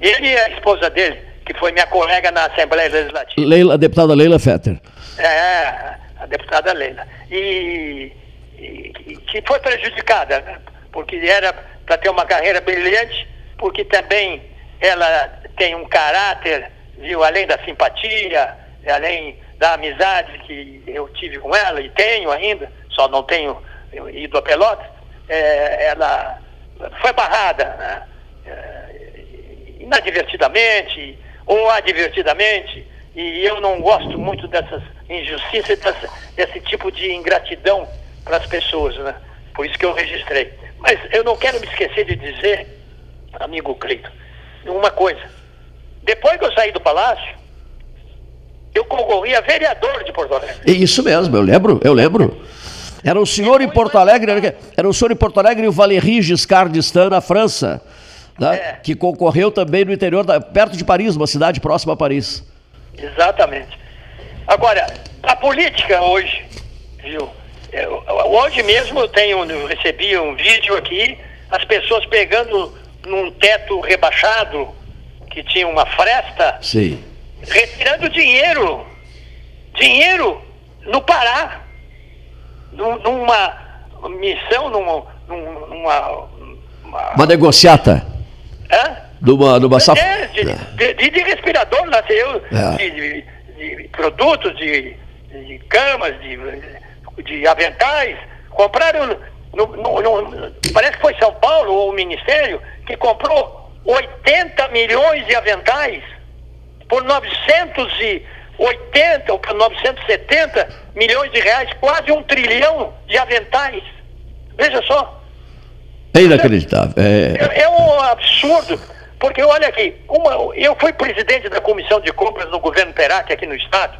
Ele e a esposa dele, que foi minha colega na Assembleia Legislativa. Leila, a deputada Leila Fetter. É, a deputada Leila. E, e que foi prejudicada, né? porque era para ter uma carreira brilhante, porque também ela tem um caráter, viu, além da simpatia, além da amizade que eu tive com ela e tenho ainda, só não tenho ido a Pelotas, é, ela foi barrada né? é, inadvertidamente ou advertidamente, e eu não gosto muito dessas injustiças, dessa, desse tipo de ingratidão para as pessoas, né? Por isso que eu registrei. Mas eu não quero me esquecer de dizer, amigo Cleito, uma coisa. Depois que eu saí do palácio, eu concorri a vereador de Porto Alegre. Isso mesmo, eu lembro, eu lembro. Era o senhor em Porto Alegre, era o senhor em Porto Alegre e o Valéry Giscard d'Estaing na França, né? é. que concorreu também no interior, da, perto de Paris, uma cidade próxima a Paris. Exatamente. Agora, a política hoje, viu? Eu, hoje mesmo eu tenho, eu recebi um vídeo aqui, as pessoas pegando num teto rebaixado, que tinha uma fresta, Sim. retirando dinheiro. Dinheiro no Pará. Numa missão, numa. numa uma, uma negociata. Hã? Numa, numa saf... É, de, de, de, de respirador, nasceu, é. de, de, de, produtos, de, de camas, de de aventais, compraram, no, no, no, parece que foi São Paulo ou o Ministério, que comprou 80 milhões de aventais por 980 ou por 970 milhões de reais, quase um trilhão de aventais. Veja só. É inacreditável. É, é, é um absurdo. Porque olha aqui, uma, eu fui presidente da comissão de compras no governo Perac aqui no estado.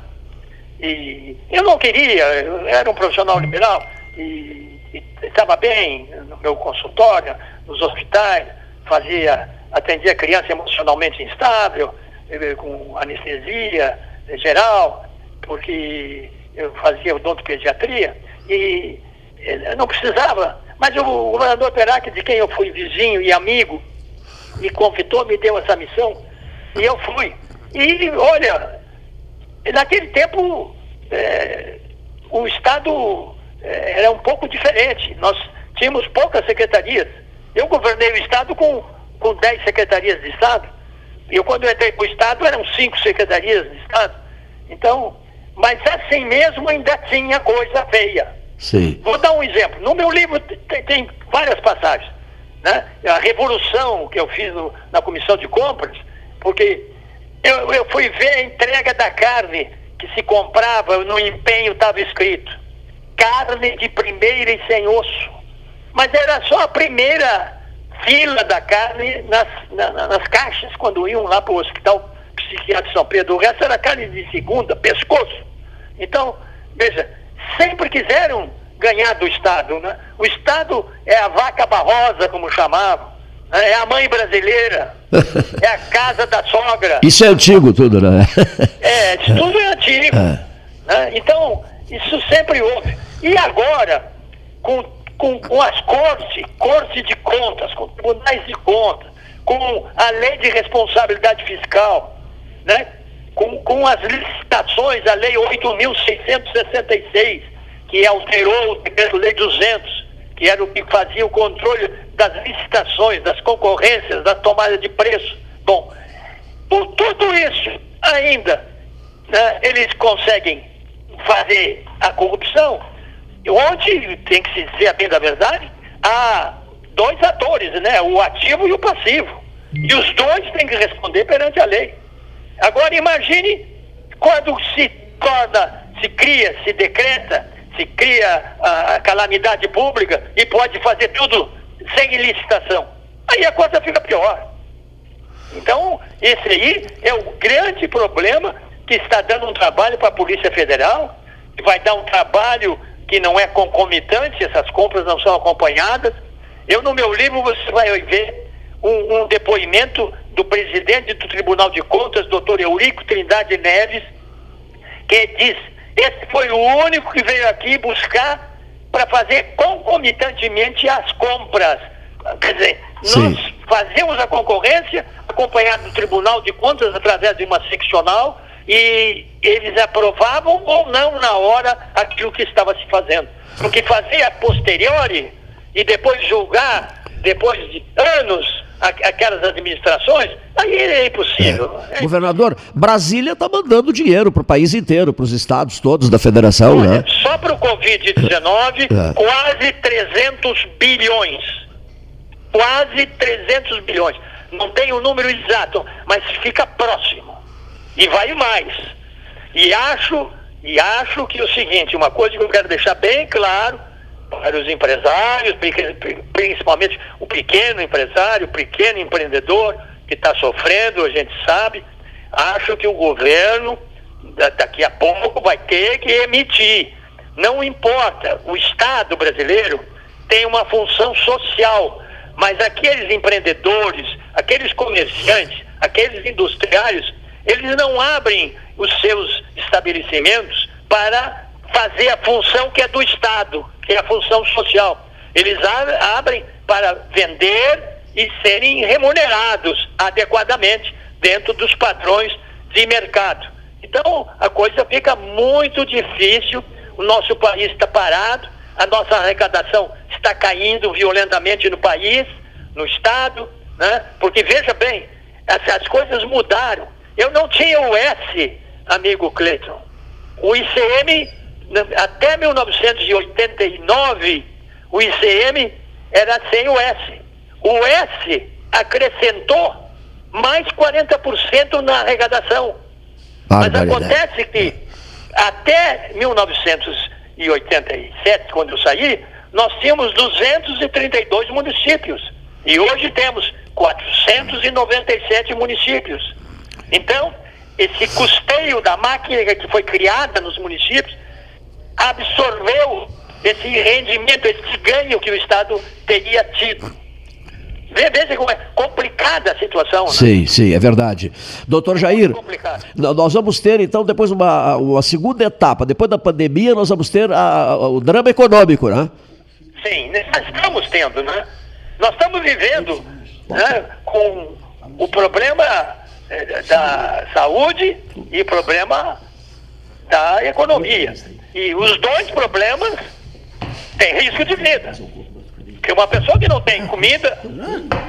E eu não queria, eu era um profissional liberal e estava bem no meu consultório, nos hospitais, fazia, atendia criança emocionalmente instável, eh, com anestesia geral, porque eu fazia odontopediatria e eh, não precisava. Mas o governador Perac, de quem eu fui vizinho e amigo, me convidou, me deu essa missão e eu fui. E olha, naquele tempo, é, o Estado é, era um pouco diferente. Nós tínhamos poucas secretarias. Eu governei o Estado com, com 10 secretarias de Estado. Eu, quando entrei para o Estado, eram cinco secretarias de Estado. Então, mas assim mesmo ainda tinha coisa feia. Sim. Vou dar um exemplo. No meu livro tem, tem várias passagens. Né? A revolução que eu fiz no, na comissão de compras, porque eu, eu fui ver a entrega da carne que se comprava, no empenho estava escrito: carne de primeira e sem osso. Mas era só a primeira fila da carne nas, na, nas caixas, quando iam lá para o hospital psiquiátrico de São Pedro. O resto era carne de segunda, pescoço. Então, veja, sempre quiseram ganhar do Estado. Né? O Estado é a vaca barrosa, como chamavam. É a mãe brasileira. é a casa da sogra. Isso é antigo tudo, né? é, isso tudo é antigo. É. Né? Então, isso sempre houve. E agora, com, com, com as cortes, cortes de contas, com tribunais de contas, com a lei de responsabilidade fiscal, né? com, com as licitações, a lei 8.666, que alterou o decreto-lei 200, que era o que fazia o controle das licitações, das concorrências, da tomada de preço. Bom, por tudo isso, ainda, né, eles conseguem fazer a corrupção, onde, tem que se dizer a bem da verdade, há dois atores, né, o ativo e o passivo. E os dois têm que responder perante a lei. Agora imagine quando se torna, se cria, se decreta, se cria a, calamidade pública e pode fazer tudo sem licitação. Aí a coisa fica pior. Então, esse aí é o grande problema que está dando um trabalho para a Polícia Federal, que vai dar um trabalho que não é concomitante, essas compras não são acompanhadas. Eu, no meu livro, você vai ver um, um depoimento do presidente do Tribunal de Contas, doutor Eurico Trindade Neves, que diz: esse foi o único que veio aqui buscar para fazer concomitantemente as compras. Quer dizer, Sim. nós fazemos a concorrência, acompanhado do Tribunal de Contas através de uma seccional, e eles aprovavam ou não na hora aquilo que estava se fazendo. Porque fazer a posteriori e depois julgar, depois de anos, aquelas administrações, aí é impossível. É. Governador, Brasília está mandando dinheiro para o país inteiro, para os estados todos da federação, Olha, né? Só para o Covid-19, é. quase 300 bilhões. Quase 300 bilhões. Não tem o um número exato, mas fica próximo. E vai mais. E acho, e acho que é o seguinte, uma coisa que eu quero deixar bem claro, para os empresários, principalmente o pequeno empresário, o pequeno empreendedor que está sofrendo, a gente sabe. Acho que o governo daqui a pouco vai ter que emitir. Não importa, o Estado brasileiro tem uma função social, mas aqueles empreendedores, aqueles comerciantes, aqueles industriários, eles não abrem os seus estabelecimentos para fazer a função que é do Estado, que é a função social. Eles abrem para vender e serem remunerados adequadamente dentro dos padrões de mercado. Então, a coisa fica muito difícil, o nosso país está parado, a nossa arrecadação está caindo violentamente no país, no Estado, né? porque veja bem, as, as coisas mudaram. Eu não tinha o S, amigo Cleiton. O ICM até 1989, o ICM era sem o S. O S acrescentou mais 40% na arrecadação. Mas acontece que até 1987, quando eu saí, nós tínhamos 232 municípios. E hoje temos 497 municípios. Então, esse custeio da máquina que foi criada nos municípios absorveu esse rendimento, esse ganho que o Estado teria tido. Veja como é complicada a situação. Né? Sim, sim, é verdade. Doutor Jair, nós vamos ter então depois uma, uma segunda etapa. Depois da pandemia, nós vamos ter a, o drama econômico, né? Sim, nós estamos tendo, né? Nós estamos vivendo né, com o problema eh, da saúde e o problema da economia. E os dois problemas têm risco de vida. Porque uma pessoa que não tem comida,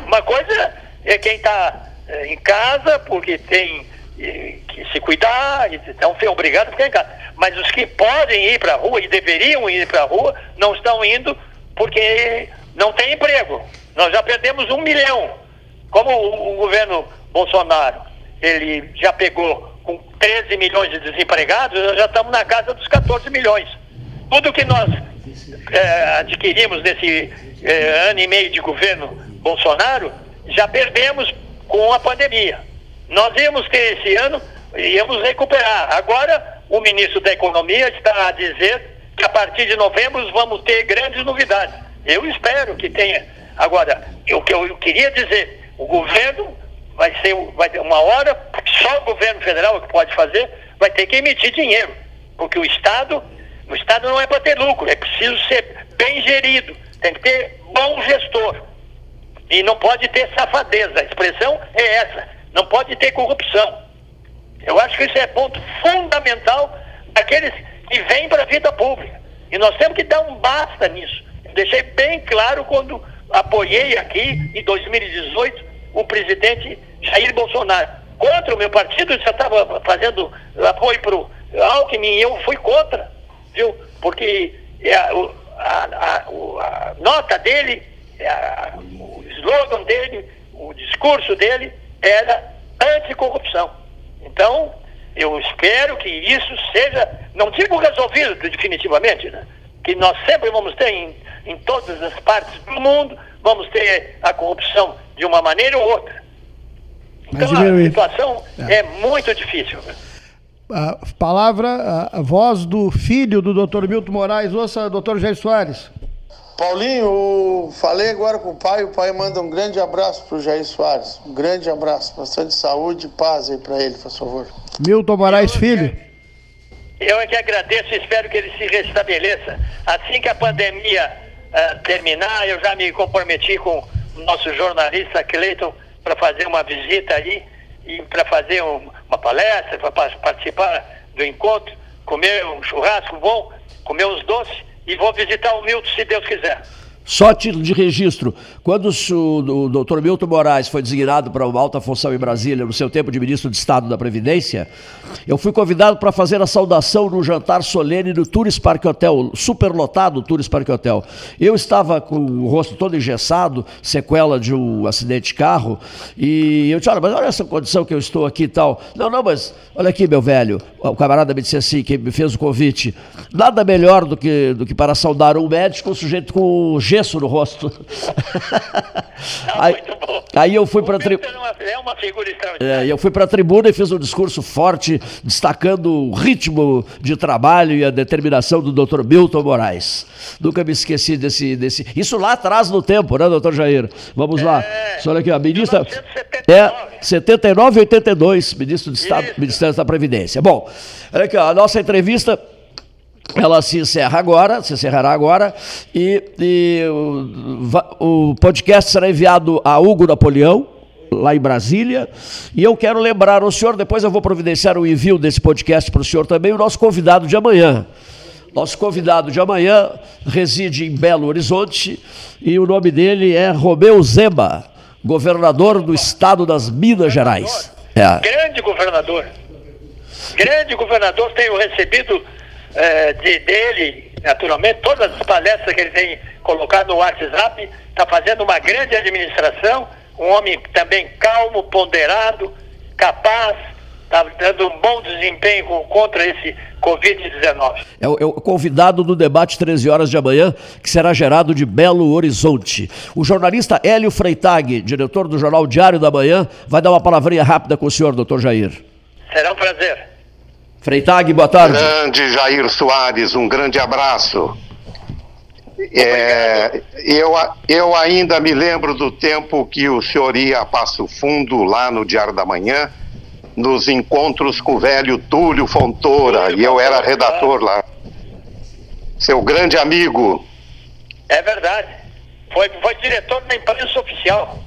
uma coisa é quem está é, em casa porque tem é, que se cuidar, então foi obrigado a ficar em casa. Mas os que podem ir para a rua e deveriam ir para a rua, não estão indo porque não tem emprego. Nós já perdemos um milhão. Como o, o governo Bolsonaro, ele já pegou com 13 milhões de desempregados, nós já estamos na casa dos 14 milhões. Tudo que nós é, adquirimos nesse é, ano e meio de governo Bolsonaro, já perdemos com a pandemia. Nós íamos ter esse ano, íamos recuperar. Agora, o ministro da Economia está a dizer que a partir de novembro vamos ter grandes novidades. Eu espero que tenha. Agora, o que eu queria dizer, o governo vai ser vai ter uma hora, só o governo federal que pode fazer, vai ter que emitir dinheiro. Porque o Estado, o Estado não é para ter lucro, é preciso ser bem gerido, tem que ter bom gestor. E não pode ter safadeza, a expressão é essa, não pode ter corrupção. Eu acho que isso é ponto fundamental daqueles que vêm para a vida pública. E nós temos que dar um basta nisso. Deixei bem claro quando apoiei aqui, em 2018, o presidente Jair Bolsonaro. Contra o meu partido, já estava fazendo apoio para o Alckmin e eu fui contra, viu? Porque a, a, a, a nota dele, o slogan dele, o discurso dele era anticorrupção. Então, eu espero que isso seja, não digo resolvido definitivamente, né? que nós sempre vamos ter em, em todas as partes do mundo, vamos ter a corrupção de uma maneira ou outra. Então a situação é. é muito difícil. A palavra, a voz do filho do doutor Milton Moraes, ouça, doutor Jair Soares. Paulinho, falei agora com o pai, o pai manda um grande abraço para o Jair Soares. Um grande abraço, bastante saúde e paz aí para ele, por favor. Milton Moraes, filho. Eu é que agradeço e espero que ele se restabeleça. Assim que a pandemia uh, terminar, eu já me comprometi com o nosso jornalista Cleiton para fazer uma visita aí e para fazer um, uma palestra, para participar do encontro, comer um churrasco bom, comer uns doces e vou visitar o Milton se Deus quiser. Só título de registro, quando o, doutor Milton Moraes foi designado para uma alta função em Brasília, no seu tempo de ministro de Estado da Previdência, eu fui convidado para fazer a saudação no jantar solene do Tours Park Hotel, superlotado Tours Park Hotel. Eu estava com o rosto todo engessado, sequela de um acidente de carro, e eu disse, olha, mas olha essa condição que eu estou aqui e tal. Não, não, mas olha aqui, meu velho, o camarada me disse assim, que me fez o convite, nada melhor do que, do que para saudar um médico, um sujeito com gesso no rosto. aí, aí, eu fui para tri... é uma figura extraordinária. É, eu fui para a tribuna e fiz um discurso forte, destacando o ritmo de trabalho e a determinação do Dr. Milton Moraes. Nunca me esqueci desse, desse. Isso lá atrás no tempo, né, doutor Jair? Vamos é, lá. Olha aqui, a ministra. 1979. É 79 e 82, ministro do Estado. Ministério da Previdência. Bom, olha aqui, a nossa entrevista ela se encerra agora, se encerrará agora, e, e o, o, podcast será enviado a Hugo Napoleão, lá em Brasília, e eu quero lembrar o senhor, depois eu vou providenciar o envio desse podcast para o senhor também, o nosso convidado de amanhã. Nosso convidado de amanhã reside em Belo Horizonte e o nome dele é Romeu Zema, governador do estado das Minas Gerais. É. Grande governador. Grande governador, tenho recebido é, de, dele, naturalmente, todas as palestras que ele tem colocado no WhatsApp, está fazendo uma grande administração, um homem também calmo, ponderado, capaz, está dando um bom desempenho contra esse Covid-19. É, o, é o convidado do debate 13 horas de amanhã, que será gerado de Belo Horizonte. O jornalista Hélio Freitag, diretor do Jornal Diário da Manhã, vai dar uma palavrinha rápida com o senhor, doutor Jair. Será um prazer. Freitag, boa tarde. Grande Jair Soares, um grande abraço. É, eu, eu ainda me lembro do tempo que o senhor ia a Passo Fundo, lá no Diário da Manhã, nos encontros com o velho Túlio Fontoura, Túlio e eu era redator lá. Seu grande amigo. É verdade. Foi, foi diretor da imprensa oficial.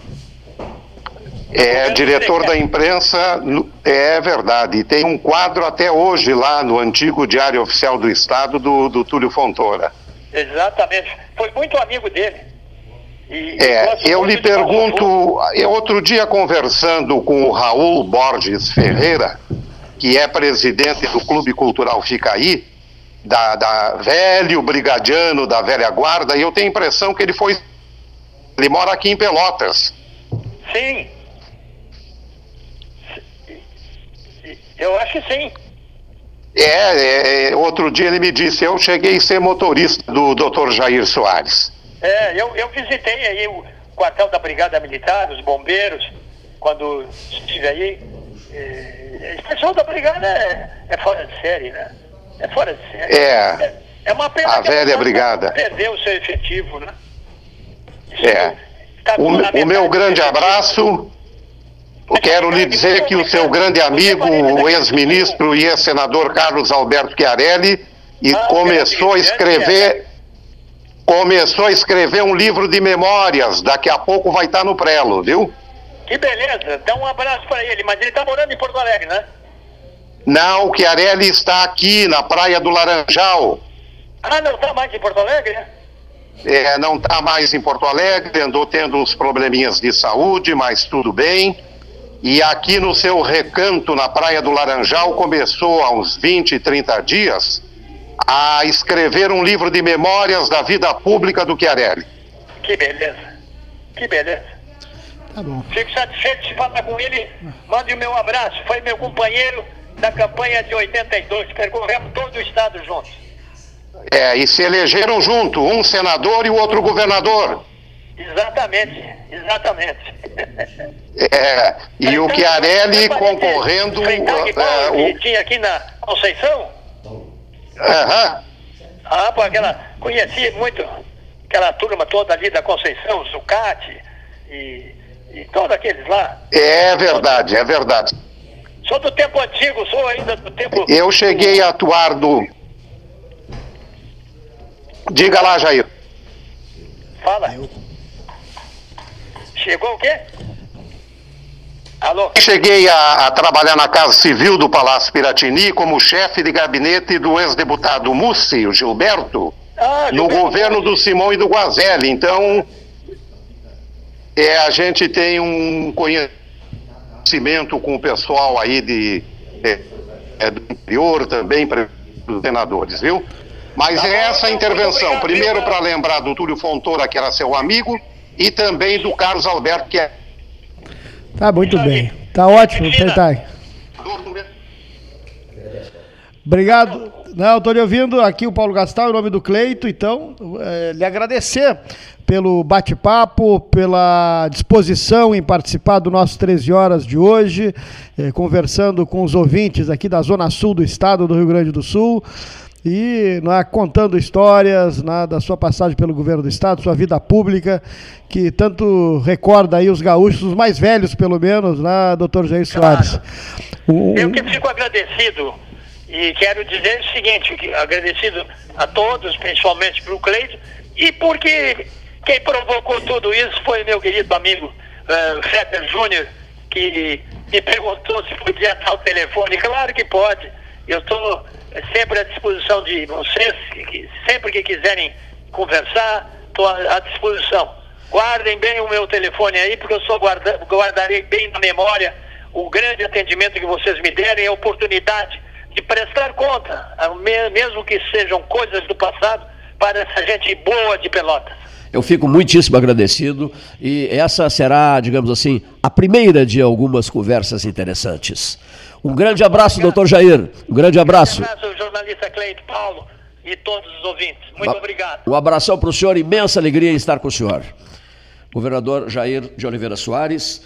É, diretor da imprensa, é verdade. Tem um quadro até hoje lá no antigo Diário Oficial do Estado do, do Túlio Fontoura. Exatamente. Foi muito amigo dele. E é, eu lhe pergunto, outro dia conversando com o Raul Borges Ferreira, que é presidente do Clube Cultural Ficaí, da, da velho brigadiano da velha guarda, e eu tenho a impressão que ele foi. Ele mora aqui em Pelotas. Sim. Eu acho que sim. É, é, outro dia ele me disse, eu cheguei a ser motorista do Dr. Jair Soares. É, eu, eu visitei aí o quartel da Brigada Militar, os bombeiros, quando estive aí. É, o pessoal da Brigada é, é, fora de série, né? É fora de série. É. É, é uma pena a velha Brigada. Perdeu o seu efetivo, né? Isso é. Tá o, o meu grande abraço. Quero lhe dizer que o seu grande amigo, o ex-ministro e ex-senador Carlos Alberto Chiarelli, e começou a escrever começou a escrever um livro de memórias. Daqui a pouco vai estar no prelo, viu? Que beleza. Dá um abraço para ele. Mas ele está morando em Porto Alegre, né? Não, o Chiarelli está aqui na Praia do Laranjal. Ah, não está mais em Porto Alegre, né? É, não está mais em Porto Alegre, andou tendo uns probleminhas de saúde, mas tudo bem. E aqui no seu recanto, na Praia do Laranjal, começou há uns 20, 30 dias a escrever um livro de memórias da vida pública do Chiarelli. Que beleza, que beleza. Tá bom. Fico satisfeito de falar com ele. Mande o meu abraço. Foi meu companheiro da campanha de 82. Percorremos todo o estado juntos. É, e se elegeram junto, um senador e o outro governador. Exatamente, exatamente. É, e o Chiarelli concorrendo. Uh, uh, o... tinha aqui na Conceição? Aham. Ah, pô, aquela. Conheci muito aquela turma toda ali da Conceição, Zucati e, e todos aqueles lá. É verdade, é verdade. Sou do tempo antigo, sou ainda do tempo. Eu cheguei a atuar do. Diga lá, Jair. Fala. Chegou o quê? Alô? Cheguei a, a, trabalhar na Casa Civil do Palácio Piratini como chefe de gabinete do ex-deputado Mussi, o Gilberto, ah, no Gilberto. governo do Simão e do Guazelli. Então, é, a gente tem um conhecimento com o pessoal aí de, é, é, do interior também, para os senadores, viu? Mas tá é essa a intervenção. Primeiro, para lembrar do Túlio Fontoura, que era seu amigo, e também do Carlos Alberto, que é Tá muito bem. Tá ótimo, Tentai. Obrigado. Não, estou lhe ouvindo aqui o Paulo Gastal, em nome do Cleito, então, é, lhe agradecer pelo bate-papo, pela disposição em participar do nosso 13 horas de hoje, é, conversando com os ouvintes aqui da Zona Sul do Estado do Rio Grande do Sul e é, contando histórias né, da sua passagem pelo governo do estado, sua vida pública, que tanto recorda aí os gaúchos, os mais velhos pelo menos, né, doutor Jair Soares. Claro. Eu que fico agradecido e quero dizer o seguinte, agradecido a todos, principalmente para o Cleito, e porque quem provocou tudo isso foi meu querido amigo uh, Fetter Júnior, que me perguntou se podia dar o telefone. Claro que pode. Eu estou sempre à disposição de vocês, sempre que quiserem conversar, estou à disposição. Guardem bem o meu telefone aí, porque eu só guarda, guardarei bem na memória o grande atendimento que vocês me derem, a oportunidade de prestar conta, mesmo que sejam coisas do passado, para essa gente boa de Pelotas. Eu fico muitíssimo agradecido e essa será, digamos assim, a primeira de algumas conversas interessantes. Um grande abraço, doutor Jair. Um grande abraço. Um grande abraço, jornalista Cleito Paulo e todos os ouvintes. Muito um, obrigado. Um abração para o senhor, imensa alegria em estar com o senhor. Governador Jair de Oliveira Soares.